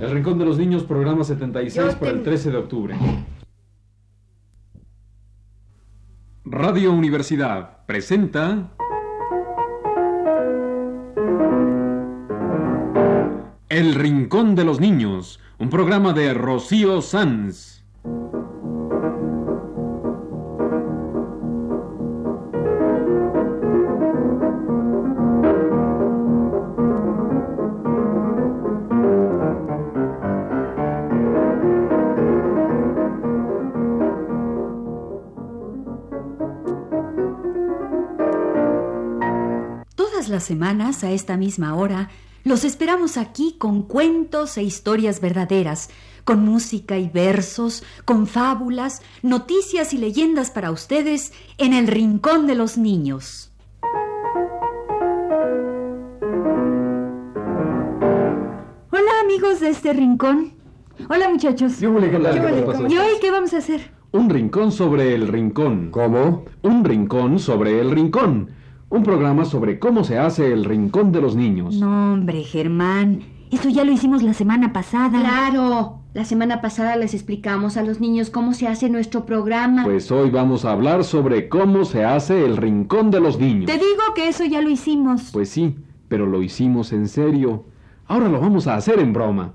El Rincón de los Niños, programa 76 para el 13 de octubre. Radio Universidad presenta... El Rincón de los Niños, un programa de Rocío Sanz. Todas las semanas, a esta misma hora, los esperamos aquí con cuentos e historias verdaderas, con música y versos, con fábulas, noticias y leyendas para ustedes en el Rincón de los Niños. Hola amigos de este rincón. Hola muchachos. ¿Qué huele, qué tal? ¿Qué pasó? ¿Y hoy qué vamos a hacer? Un rincón sobre el rincón. ¿Cómo? Un rincón sobre el rincón. Un programa sobre cómo se hace el rincón de los niños. No, hombre, Germán. Eso ya lo hicimos la semana pasada. Claro, la semana pasada les explicamos a los niños cómo se hace nuestro programa. Pues hoy vamos a hablar sobre cómo se hace el rincón de los niños. Te digo que eso ya lo hicimos. Pues sí, pero lo hicimos en serio. Ahora lo vamos a hacer en broma.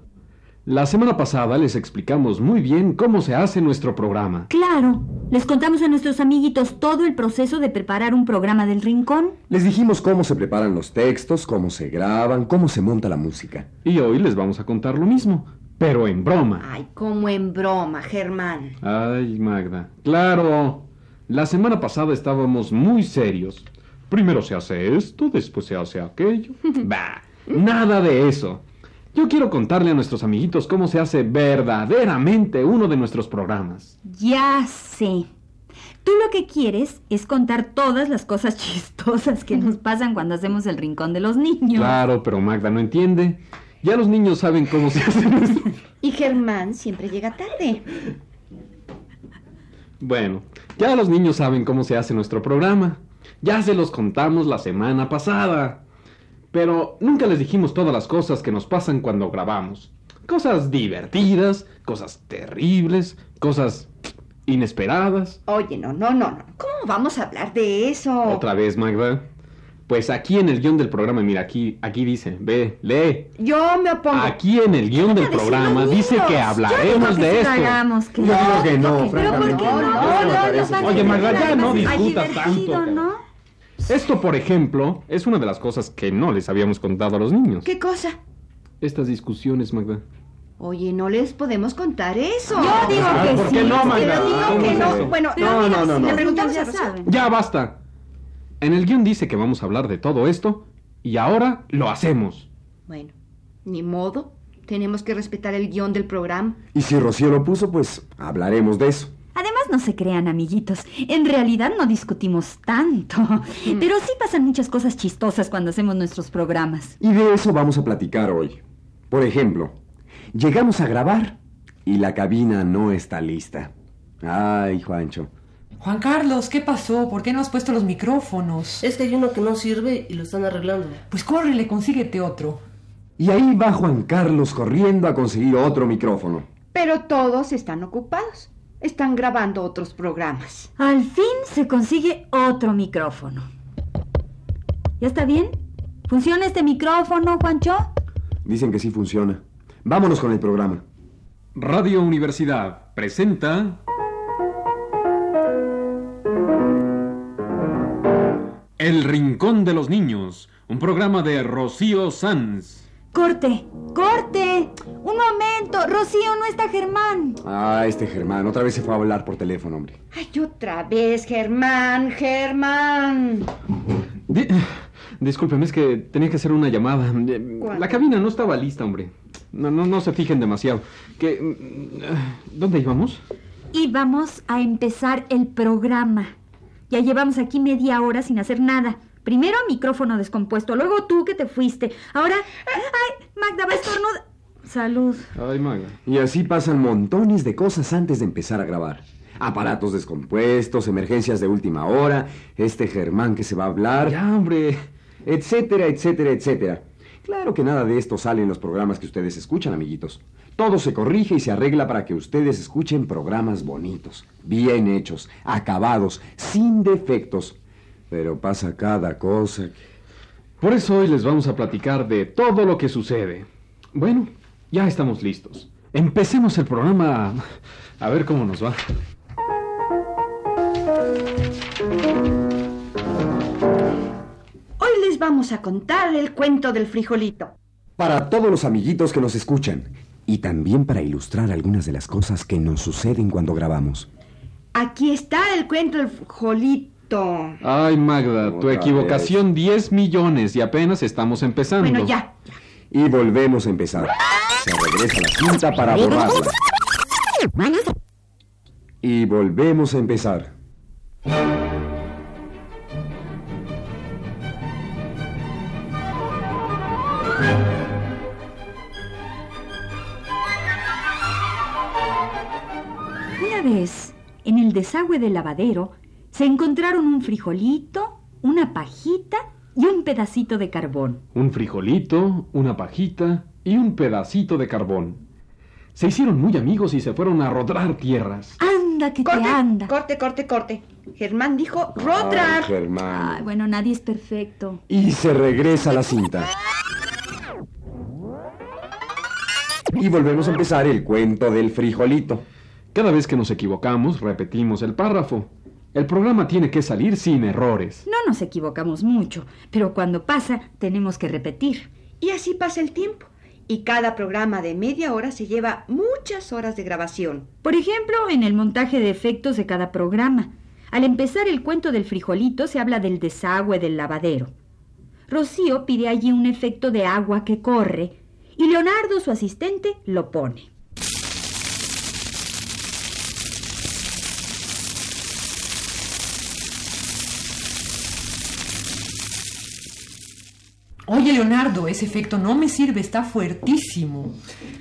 La semana pasada les explicamos muy bien cómo se hace nuestro programa. Claro, les contamos a nuestros amiguitos todo el proceso de preparar un programa del rincón. Les dijimos cómo se preparan los textos, cómo se graban, cómo se monta la música. Y hoy les vamos a contar lo mismo, pero en broma. Ay, como en broma, Germán. Ay, Magda. Claro. La semana pasada estábamos muy serios. Primero se hace esto, después se hace aquello. bah, nada de eso. Yo quiero contarle a nuestros amiguitos cómo se hace verdaderamente uno de nuestros programas. Ya sé. Tú lo que quieres es contar todas las cosas chistosas que nos pasan cuando hacemos el rincón de los niños. Claro, pero Magda no entiende. Ya los niños saben cómo se hace nuestro... Y Germán siempre llega tarde. Bueno, ya los niños saben cómo se hace nuestro programa. Ya se los contamos la semana pasada. Pero nunca les dijimos todas las cosas que nos pasan cuando grabamos. Cosas divertidas, cosas terribles, cosas inesperadas. Oye, no, no, no, no. ¿Cómo vamos a hablar de eso? Otra vez, Magda. Pues aquí en el guion del programa, mira, aquí, aquí dice, ve, lee. Yo me opongo. Aquí en el guion del programa dice que hablaremos de esto. Yo digo que no, Pero ¿por francamente. qué no? No, no, No, no, parece. no, Oye, Magda, ya no discutas tanto. Esto, por ejemplo, es una de las cosas que no les habíamos contado a los niños. ¿Qué cosa? Estas discusiones, Magda. Oye, no les podemos contar eso. Yo digo Ah, que ¿por sí. qué no, Pero Magda? digo ¿Cómo que no. eso? Bueno, No, no, no, si no. le preguntamos ya saben. Ya basta. En el guion dice que vamos a hablar de todo esto y ahora lo hacemos. Bueno, ni modo. Tenemos que respetar el guion del programa. Y si Rocío lo puso, pues hablaremos de eso. No se crean, amiguitos. En realidad no discutimos tanto. Pero sí pasan muchas cosas chistosas cuando hacemos nuestros programas. Y de eso vamos a platicar hoy. Por ejemplo, llegamos a grabar y la cabina no está lista. Ay, Juancho. Juan Carlos, ¿qué pasó? ¿Por qué no has puesto los micrófonos? Es que hay uno que no sirve y lo están arreglando. Pues córrele, consíguete otro. Y ahí va Juan Carlos corriendo a conseguir otro micrófono. Pero todos están ocupados. Están grabando otros programas. Al fin se consigue otro micrófono. ¿Ya está bien? ¿Funciona este micrófono, Juancho? Dicen que sí funciona. Vámonos con el programa. Radio Universidad presenta... El Rincón de los Niños, un programa de Rocío Sanz. Corte, corte. Un momento. Rocío, no está Germán. Ah, este Germán, otra vez se fue a hablar por teléfono, hombre. Ay, otra vez, Germán, Germán. Di- Discúlpeme, es que tenía que hacer una llamada. Eh, ¿Cuál? La cabina no estaba lista, hombre. No, no, no se fijen demasiado. Que, mm, ¿Dónde íbamos? Y vamos a empezar el programa. Ya llevamos aquí media hora sin hacer nada. Primero micrófono descompuesto, luego tú que te fuiste. Ahora... ¡Ay! Magda va a estornudar. Salud. Ay, Maga. Y así pasan montones de cosas antes de empezar a grabar. Aparatos descompuestos, emergencias de última hora, este Germán que se va a hablar, Ya, hombre. etcétera, etcétera, etcétera. Claro que nada de esto sale en los programas que ustedes escuchan, amiguitos. Todo se corrige y se arregla para que ustedes escuchen programas bonitos, bien hechos, acabados, sin defectos. Pero pasa cada cosa. que- Por eso hoy les vamos a platicar de todo lo que sucede. Bueno, ya estamos listos. Empecemos el programa a ver cómo nos va. Hoy les vamos a contar el cuento del frijolito. Para todos los amiguitos que nos escuchan. Y también para ilustrar algunas de las cosas que nos suceden cuando grabamos. Aquí está el cuento del frijolito. Ay, Magda, tu equivocación 10 millones y apenas estamos empezando. Bueno, ya. Y volvemos a empezar. Se regresa la cinta para borrarla. Y volvemos a empezar. Una vez, en el desagüe del lavadero, se encontraron un frijolito, una pajita y un pedacito de carbón. Un frijolito, una pajita y un pedacito de carbón. Se hicieron muy amigos y se fueron a rodar tierras. Anda que te anda. corte, corte, corte. Germán dijo Ay, rodrar. Germán. Ay, bueno, nadie es perfecto. Y se regresa la cinta. Y volvemos a empezar el cuento del frijolito. Cada vez que nos equivocamos, repetimos el párrafo. El programa tiene que salir sin errores. No nos equivocamos mucho, pero cuando pasa tenemos que repetir. Y así pasa el tiempo. Y cada programa de media hora se lleva muchas horas de grabación. Por ejemplo, en el montaje de efectos de cada programa. Al empezar el cuento del frijolito se habla del desagüe del lavadero. Rocío pide allí un efecto de agua que corre y Leonardo, su asistente, lo pone. Oye, Leonardo, ese efecto no me sirve, está fuertísimo.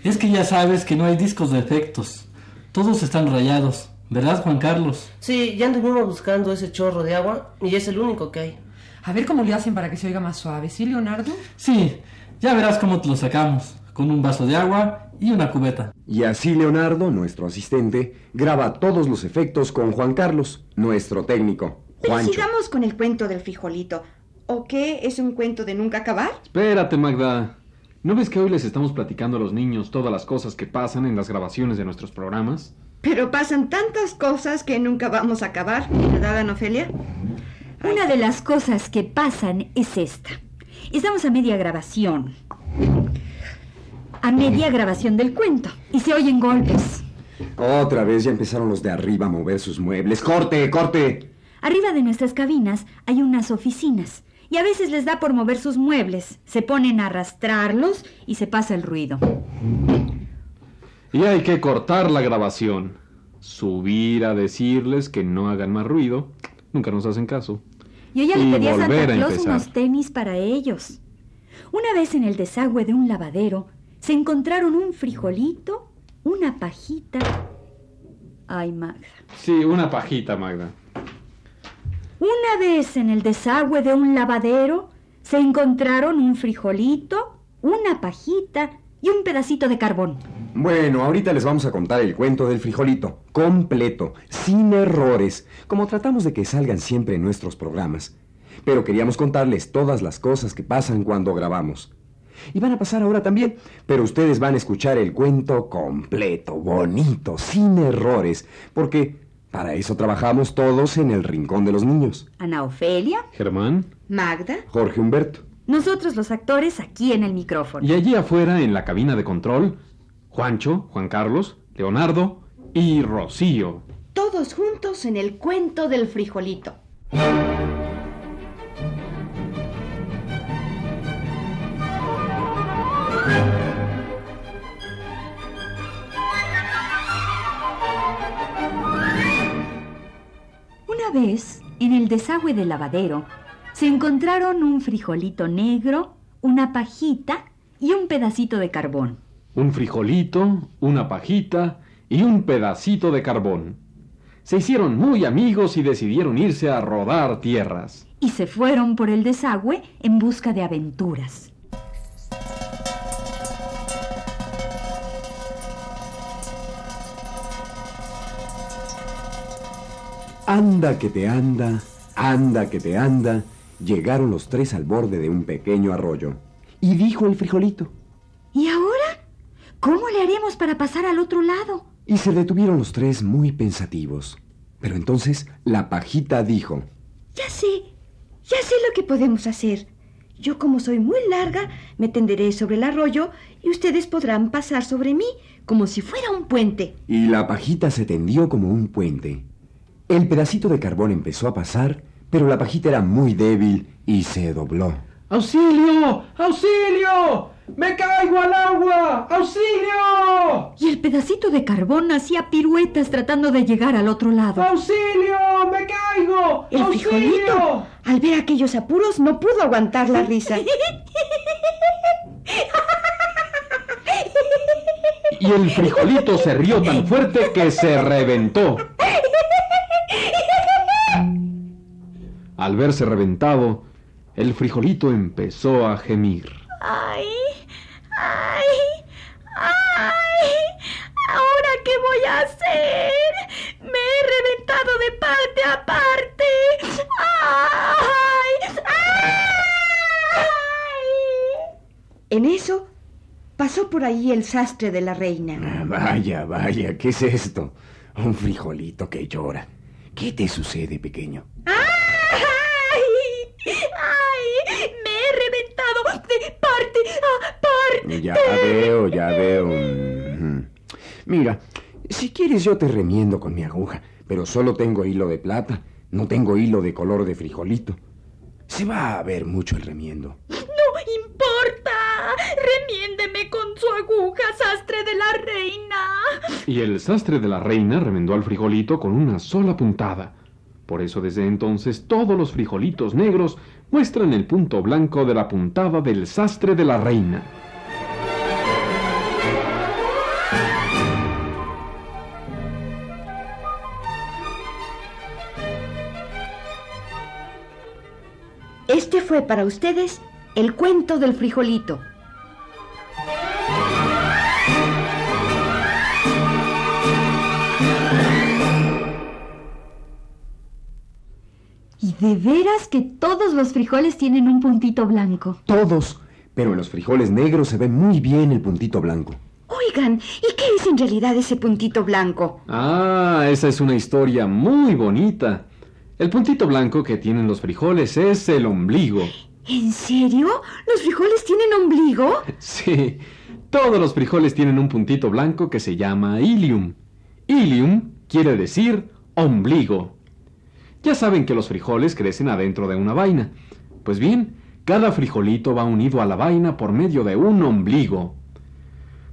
Es que ya sabes que no hay discos de efectos. Todos están rayados. ¿Verdad, Juan Carlos? Sí, ya anduvimos buscando ese chorro de agua y es el único que hay. A ver cómo le hacen para que se oiga más suave, ¿sí, Leonardo? Sí, ya verás cómo te lo sacamos. Con un vaso de agua y una cubeta. Y así Leonardo, nuestro asistente, graba todos los efectos con Juan Carlos, nuestro técnico. Pero Juancho. sigamos con el cuento del frijolito. ¿O qué? ¿Es un cuento de nunca acabar? Espérate, Magda. ¿No ves que hoy les estamos platicando a los niños todas las cosas que pasan en las grabaciones de nuestros programas? Pero pasan tantas cosas que nunca vamos a acabar, ¿verdad, Ana Ofelia? Una de las cosas que pasan es esta. Estamos a media grabación. A media grabación del cuento. Y se oyen golpes. Otra vez ya empezaron los de arriba a mover sus muebles. ¡Corte, corte! Arriba de nuestras cabinas hay unas oficinas. Y a veces les da por mover sus muebles. Se ponen a arrastrarlos y se pasa el ruido. Y hay que cortar la grabación. Subir a decirles que no hagan más ruido. Nunca nos hacen caso. Yo ya Y le pedí a Santa a Claus unos tenis para ellos. Una vez en el desagüe de un lavadero se encontraron un frijolito, una pajita. Ay, Magda. Sí, una pajita, Magda. Una vez en el desagüe de un lavadero se encontraron un frijolito, una pajita y un pedacito de carbón. Bueno, ahorita les vamos a contar el cuento del frijolito, completo, sin errores, como tratamos de que salgan siempre en nuestros programas. Pero queríamos contarles todas las cosas que pasan cuando grabamos. Y van a pasar ahora también, pero ustedes van a escuchar el cuento completo, bonito, sin errores, porque para eso trabajamos todos en el Rincón de los Niños. Ana Ofelia, Germán. Magda, Jorge Humberto. nosotros los actores aquí en el micrófono. Y allí afuera, en la cabina de control, Juancho, Juan Carlos, Leonardo y Rocío. todos juntos en el cuento del frijolito. Vez, en el desagüe del lavadero, se encontraron un frijolito negro, una pajita y un pedacito de carbón. Un frijolito, una pajita y un pedacito de carbón. Se hicieron muy amigos y decidieron irse a rodar tierras. Y se fueron por el desagüe en busca de aventuras. Anda que te anda, anda que te anda, llegaron los tres al borde de un pequeño arroyo. Y dijo el frijolito. ¿Y ahora? ¿Cómo le haremos para pasar al otro lado? Y se detuvieron los tres muy pensativos. Pero entonces la pajita dijo. Ya sé, ya sé lo que podemos hacer. Yo como soy muy larga, me tenderé sobre el arroyo y ustedes podrán pasar sobre mí como si fuera un puente. Y la pajita se tendió como un puente. El pedacito de carbón empezó a pasar, pero la pajita era muy débil y se dobló. ¡Auxilio! ¡Auxilio! ¡Me caigo al agua! ¡Auxilio! Y el pedacito de carbón hacía piruetas tratando de llegar al otro lado. ¡Auxilio! ¡Me caigo! El ¡Auxilio! frijolito, al ver aquellos apuros, no pudo aguantar la risa. Y el frijolito se rió tan fuerte que se reventó. Al verse reventado, el frijolito empezó a gemir. ¡Ay! ¡Ay! ¡Ay! ¿Ahora qué voy a hacer? Me he reventado de parte a parte. ¡Ay! ¡Ay! En eso pasó por ahí el sastre de la reina. Ah, Vaya, vaya, ¿qué es esto? Un frijolito que llora. ¿Qué te sucede, pequeño? ¡Ay! ¡Ay! Me he reventado de parte a parte. Ya veo, ya veo. Mira, si quieres yo te remiendo con mi aguja, pero solo tengo hilo de plata, no tengo hilo de color de frijolito. Se va a ver mucho el remiendo. No importa. Remiéndeme con su aguja, sastre de la reina. Y el sastre de la reina remendó al frijolito con una sola puntada. Por eso desde entonces todos los frijolitos negros muestran el punto blanco de la puntada del sastre de la reina. Fue para ustedes el cuento del frijolito. ¿Y de veras que todos los frijoles tienen un puntito blanco? Todos. Pero en los frijoles negros se ve muy bien el puntito blanco. Oigan, ¿y qué es en realidad ese puntito blanco? Ah, esa es una historia muy bonita. El puntito blanco que tienen los frijoles es el ombligo. ¿En serio? ¿Los frijoles tienen ombligo? Sí, todos los frijoles tienen un puntito blanco que se llama ilium. Ilium quiere decir ombligo. Ya saben que los frijoles crecen adentro de una vaina. Pues bien, cada frijolito va unido a la vaina por medio de un ombligo.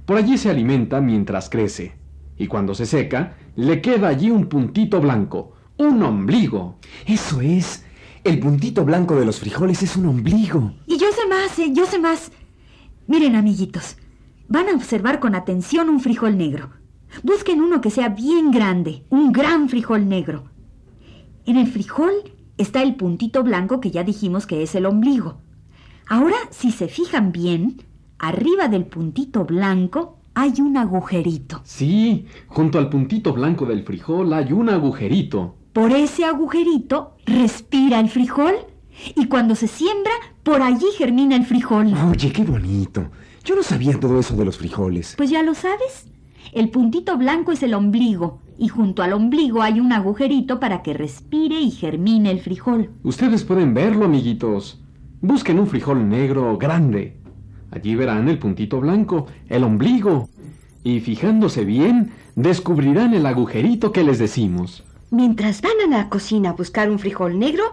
Por allí se alimenta mientras crece. Y cuando se seca, le queda allí un puntito blanco, un ombligo. Eso es. El puntito blanco de los frijoles es un ombligo. Y yo sé más, eh, yo sé más. Miren, amiguitos, van a observar con atención un frijol negro. Busquen uno que sea bien grande, un gran frijol negro. En el frijol está el puntito blanco que ya dijimos que es el ombligo. Ahora, si se fijan bien, arriba del puntito blanco hay un agujerito. Sí, junto al puntito blanco del frijol hay un agujerito. Por ese agujerito respira el frijol y cuando se siembra, por allí germina el frijol. Oye, qué bonito. Yo no sabía todo eso de los frijoles. Pues ya lo sabes. El puntito blanco es el ombligo y junto al ombligo hay un agujerito para que respire y germine el frijol. Ustedes pueden verlo, amiguitos. Busquen un frijol negro grande. Allí verán el puntito blanco, el ombligo. Y fijándose bien, descubrirán el agujerito que les decimos. Mientras van a la cocina a buscar un frijol negro,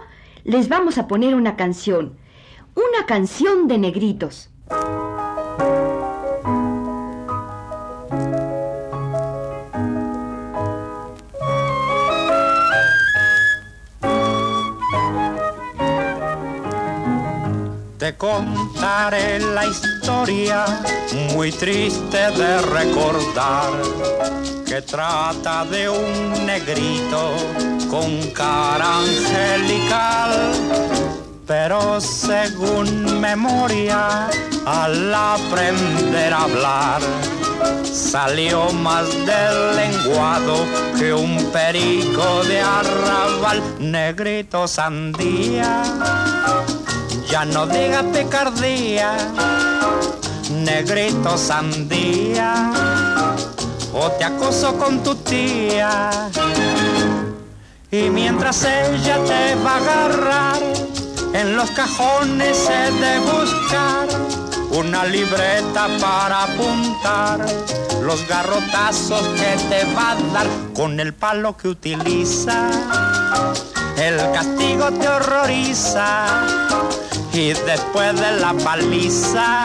les vamos a poner una canción. Una canción de negritos. Te contaré la historia muy triste de recordar que trata de un negrito con cara angelical. Pero según memoria, al aprender a hablar, salió más del lenguado que un perico de arrabal, negrito sandía. Ya no diga picardía, negrito sandía, o te acoso con tu tía. Y mientras ella te va a agarrar, en los cajones he de buscar una libreta para apuntar los garrotazos que te va a dar con el palo que utiliza. El castigo te horroriza y después de la paliza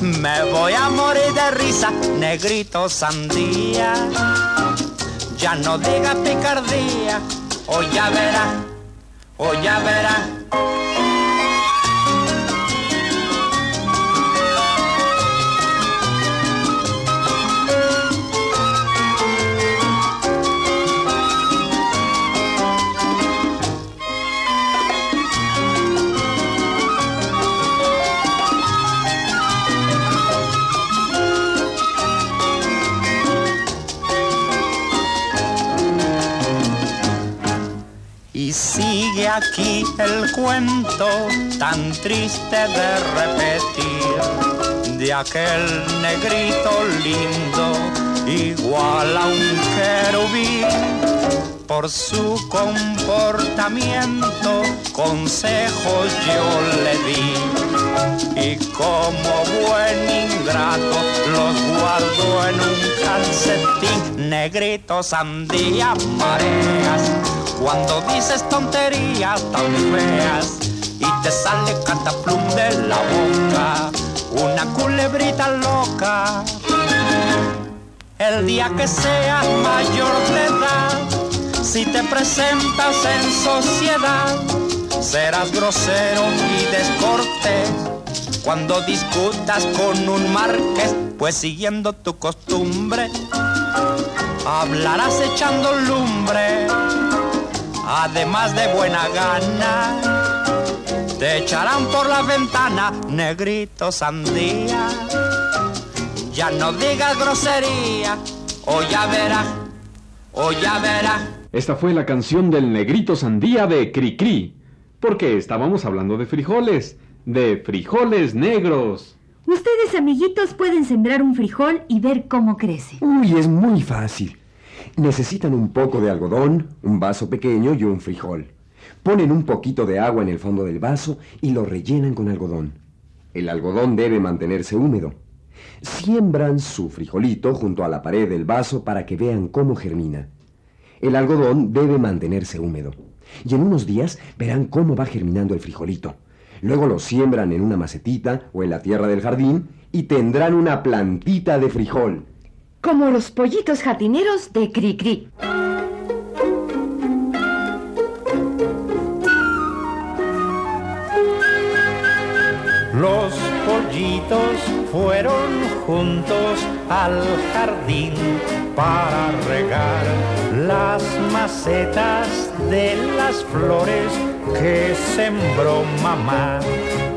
me voy a morir de risa, negrito sandía. Ya no diga picardía, o ya verá, o ya verá. Y sigue aquí el cuento tan triste de repetir de aquel negrito lindo, igual a un querubín. Por su comportamiento consejos yo le di y como buen ingrato los guardo en un calcetín negrito sandía mareas cuando dices tonterías tan feas y te sale cataplum de la boca una culebrita loca. El día que seas mayor de edad si te presentas en sociedad serás grosero y descortés. Cuando discutas con un marqués pues siguiendo tu costumbre hablarás echando lumbre además de buena gana, te echarán por la ventana, negrito sandía. Ya no digas grosería, o ya verás, o ya verás. Esta fue la canción del negrito sandía de Cricri, porque estábamos hablando de frijoles, de frijoles negros. Ustedes, amiguitos, pueden sembrar un frijol y ver cómo crece. Uy, es muy fácil. Necesitan un poco de algodón, un vaso pequeño y un frijol. Ponen un poquito de agua en el fondo del vaso y lo rellenan con algodón. El algodón debe mantenerse húmedo. Siembran su frijolito junto a la pared del vaso para que vean cómo germina. El algodón debe mantenerse húmedo. Y en unos días verán cómo va germinando el frijolito. Luego lo siembran en una macetita o en la tierra del jardín y tendrán una plantita de frijol. Como los pollitos jardineros de Cricri. Los pollitos fueron juntos al jardín para regar las macetas de las flores que sembró mamá.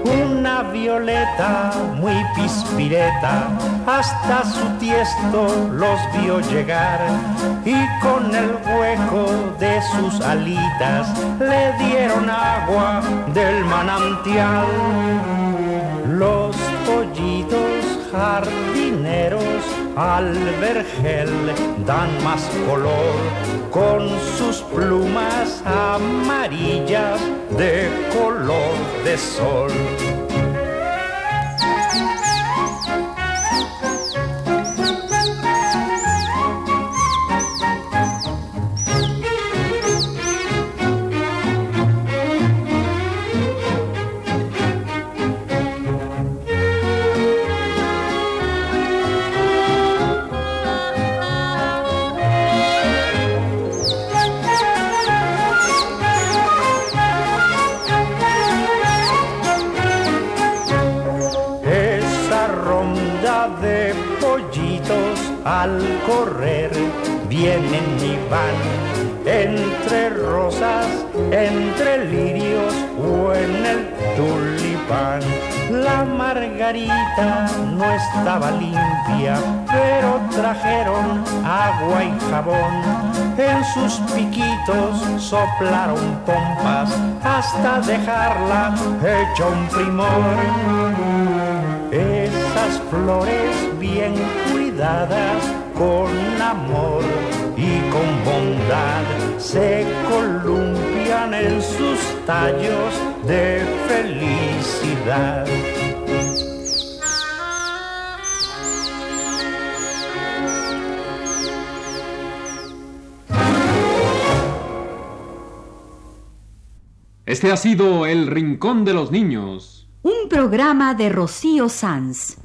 Una violeta muy pispireta hasta su tiesto los vio llegar y con el hueco de sus alitas le dieron agua del manantial. Los pollitos jardineros al vergel dan más color con sus plumas amarillas de color de sol. Pollitos al correr vienen y van entre rosas, entre lirios o en el tulipán. La margarita no estaba limpia, pero trajeron agua y jabón. En sus piquitos soplaron pompas hasta dejarla hecha un primor. Esas flores bien cuidadas con amor y con bondad se columpian en sus tallos de felicidad. Este ha sido El Rincón de los Niños. Un programa de Rocío Sanz.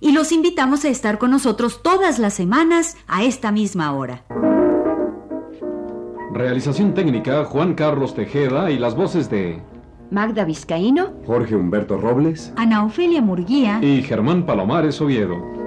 y los invitamos a estar con nosotros todas las semanas a esta misma hora. Realización técnica, Juan Carlos Tejeda y las voces de Magda Vizcaíno. Jorge Humberto Robles. Ana Ofelia Murguía. y Germán Palomares Oviedo.